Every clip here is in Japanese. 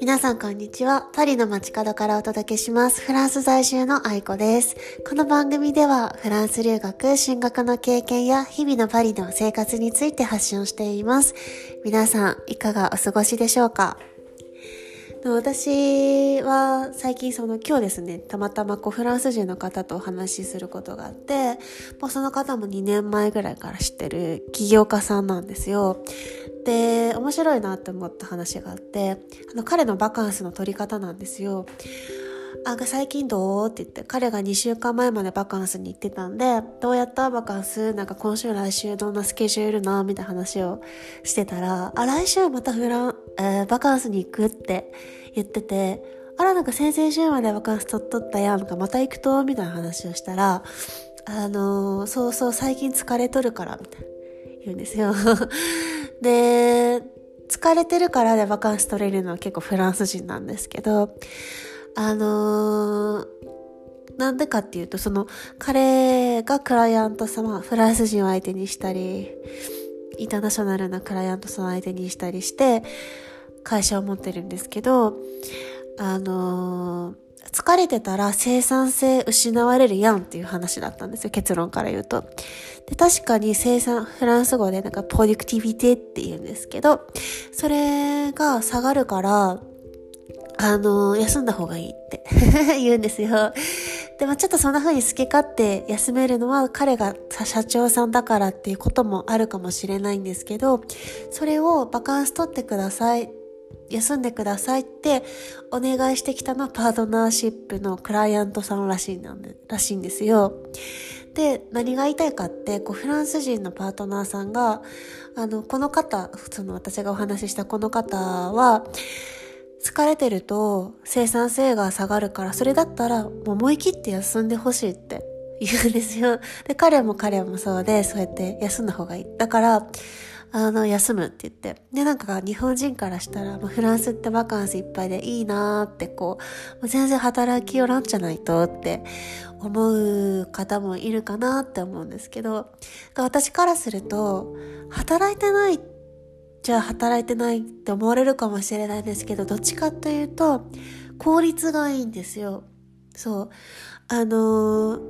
皆さんこんにちは。パリの街角からお届けします。フランス在住の愛子です。この番組ではフランス留学、進学の経験や日々のパリの生活について発信をしています。皆さんいかがお過ごしでしょうか？私は最近その今日ですね、たまたまこうフランス人の方とお話しすることがあって、もうその方も2年前ぐらいから知ってる起業家さんなんですよ。で、面白いなって思った話があって、あの彼のバカンスの取り方なんですよ。あ、最近どうって言って、彼が2週間前までバカンスに行ってたんで、どうやったバカンス？なんか今週来週どんなスケジュールな？みたいな話をしてたら、あ、来週またフラン、えー、バカンスに行くって言ってて、あらなんか先々週までバカンス取っとったやんかまた行くとみたいな話をしたら、あのー、そうそう最近疲れとるからみたいな言うんですよ。で、疲れてるからでバカンス取れるのは結構フランス人なんですけど、あのー、なんでかっていうと、その、彼がクライアント様、フランス人を相手にしたり、インターナショナルなクライアントさん相手にしたりして、会社を持ってるんですけど、あのー、疲れてたら生産性失われるやんっていう話だったんですよ、結論から言うと。で、確かに生産、フランス語でなんかプロデュクティビティって言うんですけど、それが下がるから、あの、休んだ方がいいって 言うんですよ。でもちょっとそんな風に好き勝手休めるのは彼が社長さんだからっていうこともあるかもしれないんですけど、それをバカンス取ってください。休んでくださいってお願いしてきたのはパートナーシップのクライアントさんらしいんでらしいんですよ。で、何が言いたいかって、こう、フランス人のパートナーさんが、あの、この方、その私がお話ししたこの方は、疲れてると生産性が下がるから、それだったら思い切って休んでほしいって言うんですよ。で、彼も彼もそうで、そうやって休んだ方がいい。だから、あの、休むって言って。で、なんか日本人からしたら、フランスってバカンスいっぱいでいいなーってこう、全然働きよらんじゃないとって思う方もいるかなって思うんですけど、私からすると、働いてないじゃあ働いてないって思われるかもしれないんですけど、どっちかというと、効率がいいんですよ。そう。あの、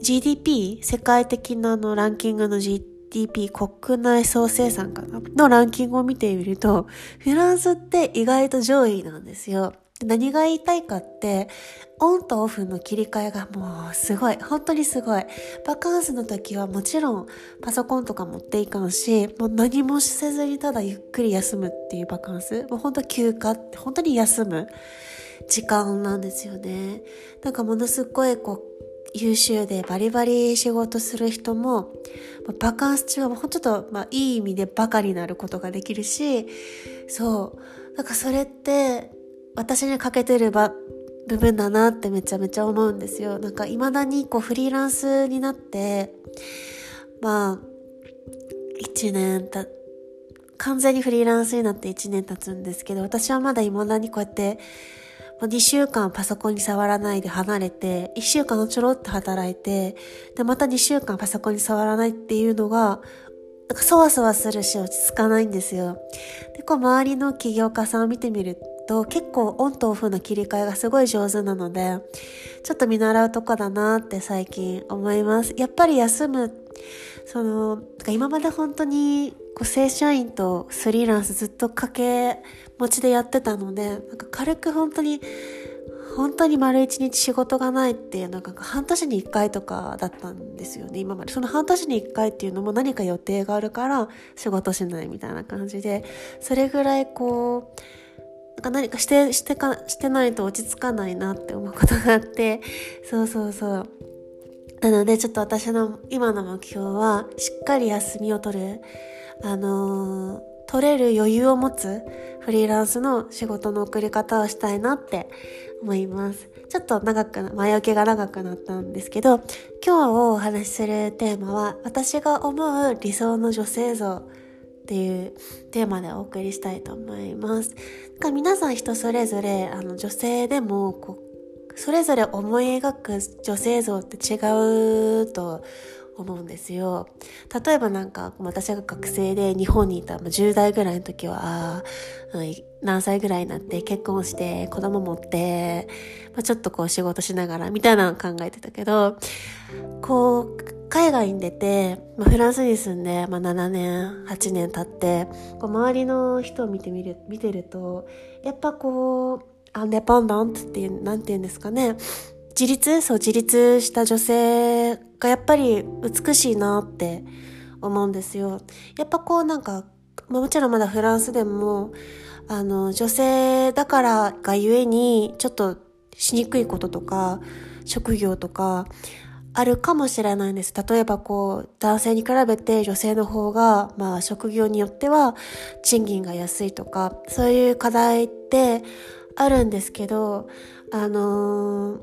GDP、世界的なのランキングの GDP GDP 国内総生産かな？のランキングを見てみると、フランスって意外と上位なんですよ。何が言いたいかって、オンとオフの切り替えがもうすごい。本当にすごい。バカンスの時はもちろんパソコンとか持っていかんし、もう何もせずにただゆっくり休むっていうバカンス。もう本当休暇って本当に休む時間なんですよね。なんかものすごいこう、優秀でバリバリ仕事する人も、バカンス中はもうちょっと、まあ、いい意味でバカになることができるし、そう。なんかそれって、私に欠けてる部分だなってめちゃめちゃ思うんですよ。なんか未だにこうフリーランスになって、まあ、一年た、完全にフリーランスになって一年経つんですけど、私はまだ未だにこうやって2週間パソコンに触らないで離れて、1週間ちょろっと働いて、で、また2週間パソコンに触らないっていうのが、なんかそわそわするし落ち着かないんですよ。で、こう周りの起業家さんを見てみると、結構オンとオフの切り替えがすごい上手なので、ちょっと見習うとこだなって最近思います。やっぱり休む、その、今まで本当にこう正社員とフリーランスずっと掛け持ちでやってたので、なんか軽く本当に、本当に丸一日仕事がないっていうのが半年に一回とかだったんですよね、今まで。その半年に一回っていうのも何か予定があるから仕事しないみたいな感じで、それぐらいこう、なんか何かして、してか、してないと落ち着かないなって思うことがあって、そうそうそう。なのでちょっと私の今の目標はしっかり休みを取る。あのー、取れる余裕を持つフリーランスの仕事の送り方をしたいなって思います。ちょっと長く、前置きが長くなったんですけど、今日お話しするテーマは、私が思う理想の女性像っていうテーマでお送りしたいと思います。皆さん人それぞれ、あの女性でもこ、それぞれ思い描く女性像って違うと思うんですよ。例えばなんか私が学生で日本にいた10代ぐらいの時は、何歳ぐらいになって結婚して子供持って、まあ、ちょっとこう仕事しながらみたいなのを考えてたけど、こう海外に出て、まあ、フランスに住んで、まあ、7年、8年経って、こう周りの人を見てみる、見てると、やっぱこう、アンデパンダントっていう、なんて言うんですかね。自立？そう、自立した女性がやっぱり美しいなって思うんですよ。やっぱこうなんか、もちろんまだフランスでも、あの、女性だからがゆえに、ちょっとしにくいこととか、職業とか、あるかもしれないんです。例えばこう、男性に比べて女性の方が、まあ職業によっては賃金が安いとか、そういう課題ってあるんですけど、あのー、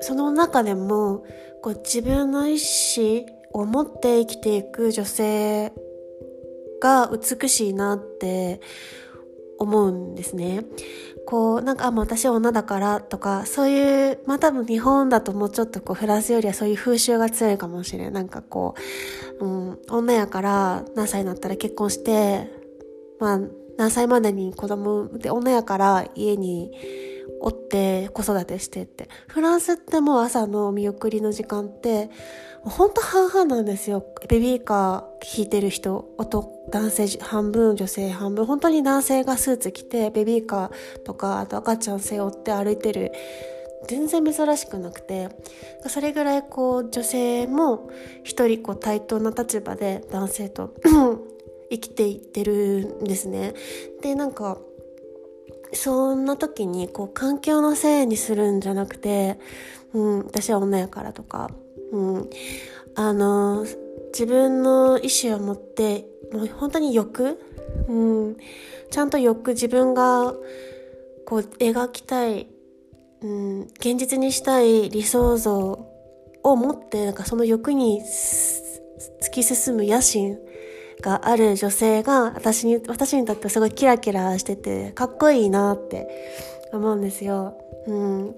その中でも、こう自分の意思を持って生きていく女性が美しいなって思うんですね。こう、なんか、あ、もう私は女だからとか、そういう、まあ多分日本だともうちょっとこう、フランスよりはそういう風習が強いかもしれん。なんかこう、うん、女やから何歳になったら結婚して、まあ、何歳までに子供で女やから家におって子育てしてって。フランスってもう朝の見送りの時間って、ほんと半々なんですよ。ベビーカー引いてる人、男性半分、女性半分。本当に男性がスーツ着て、ベビーカーとか、あと赤ちゃん背負って歩いてる。全然珍しくなくて、それぐらいこう女性も一人こう対等な立場で男性と生きていってるんですね。で、なんか、そんな時にこう環境のせいにするんじゃなくて、うん、私は女やからとか、うん、あの、自分の意思を持って、もう本当に欲、うん、ちゃんと欲、自分がこう描きたい、うん、現実にしたい理想像を持って、なんかその欲に突き進む野心がある女性が私に、私にとってすごいキラキラしてて、かっこいいなって思うんですよ。うん。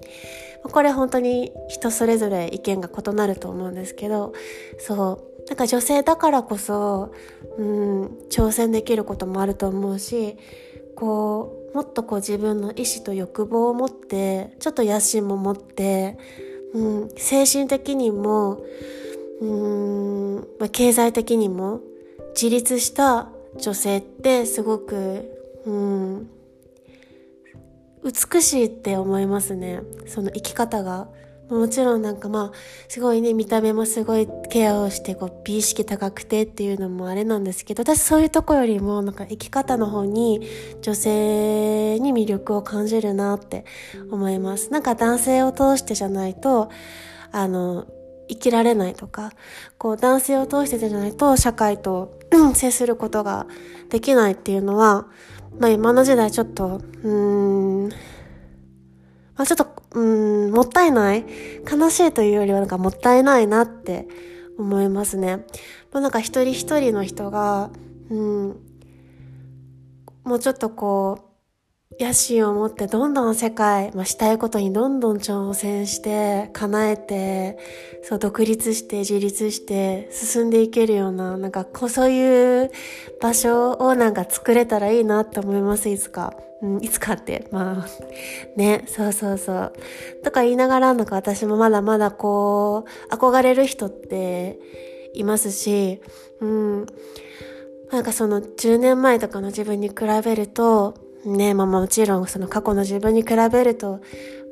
これ本当に人それぞれ意見が異なると思うんですけど、そう。なんか女性だからこそ、うん、挑戦できることもあると思うし、こう、もっとこう自分の意志と欲望を持って、ちょっと野心も持って、うん、精神的にも、うん、まあ、経済的にも自立した女性ってすごく、うん、美しいって思いますね。その生き方が。もちろんなんかまあ、すごいね、見た目もすごいケアをして、こう、美意識高くてっていうのもあれなんですけど、私そういうとこよりも、なんか生き方の方に女性に魅力を感じるなって思います。なんか男性を通してじゃないと、あの、生きられないとか、こう男性を通してじゃないと社会と接することができないっていうのは、まあ今の時代ちょっと、うーん、まあちょっと、うん、もったいない悲しいというよりはなんかもったいないなって思いますね。まあなんか一人一人の人が、うん、もうちょっとこう、野心を持ってどんどん世界、まあ、したいことにどんどん挑戦して、叶えて、そう、独立して、自立して、進んでいけるような、なんか、こう、そういう場所をなんか作れたらいいなって思います、いつか。うん、いつかって、まあ、ね、そうそうそう。とか言いながら、なんか私もまだまだこう、憧れる人っていますし、うん、なんかその10年前とかの自分に比べると、ね、まあもちろんその過去の自分に比べると、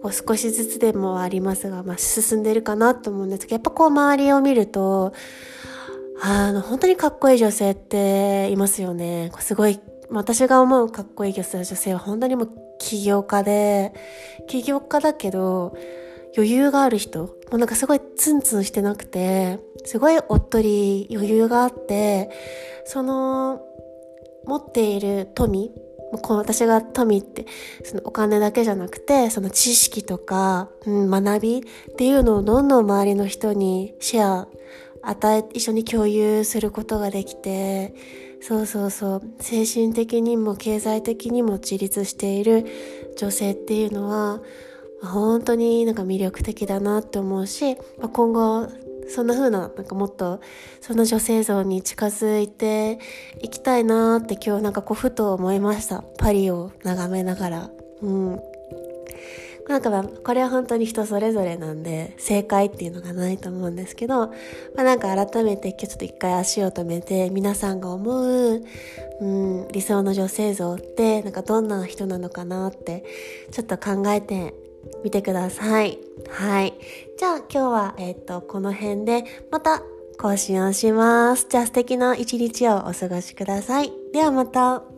こう少しずつでもありますが、まあ進んでるかなと思うんですけど、やっぱこう周りを見ると、あの、本当にかっこいい女性っていますよね。すごい、私が思うかっこいい女性は本当にもう起業家で、起業家だけど、余裕がある人、もうなんかすごいツンツンしてなくて、すごいおっとり余裕があって、その、持っている富この私が富って、そのお金だけじゃなくて、その知識とか、うん、学びっていうのをどんどん周りの人にシェア、与え、一緒に共有することができて、そうそうそう、精神的にも経済的にも自立している女性っていうのは、本当になんか魅力的だなって思うし、今後、そんな風な、なんかもっと、その女性像に近づいていきたいなって今日なんかこうふと思いました。パリを眺めながら。うん。なんか、これは本当に人それぞれなんで、正解っていうのがないと思うんですけど、まあなんか改めて今日ちょっと一回足を止めて、皆さんが思う、うん、理想の女性像って、なんかどんな人なのかなって、ちょっと考えてみてください。はい。じゃあ今日は、えっ、と、この辺で、また更新をします。じゃあ素敵な一日をお過ごしください。ではまた。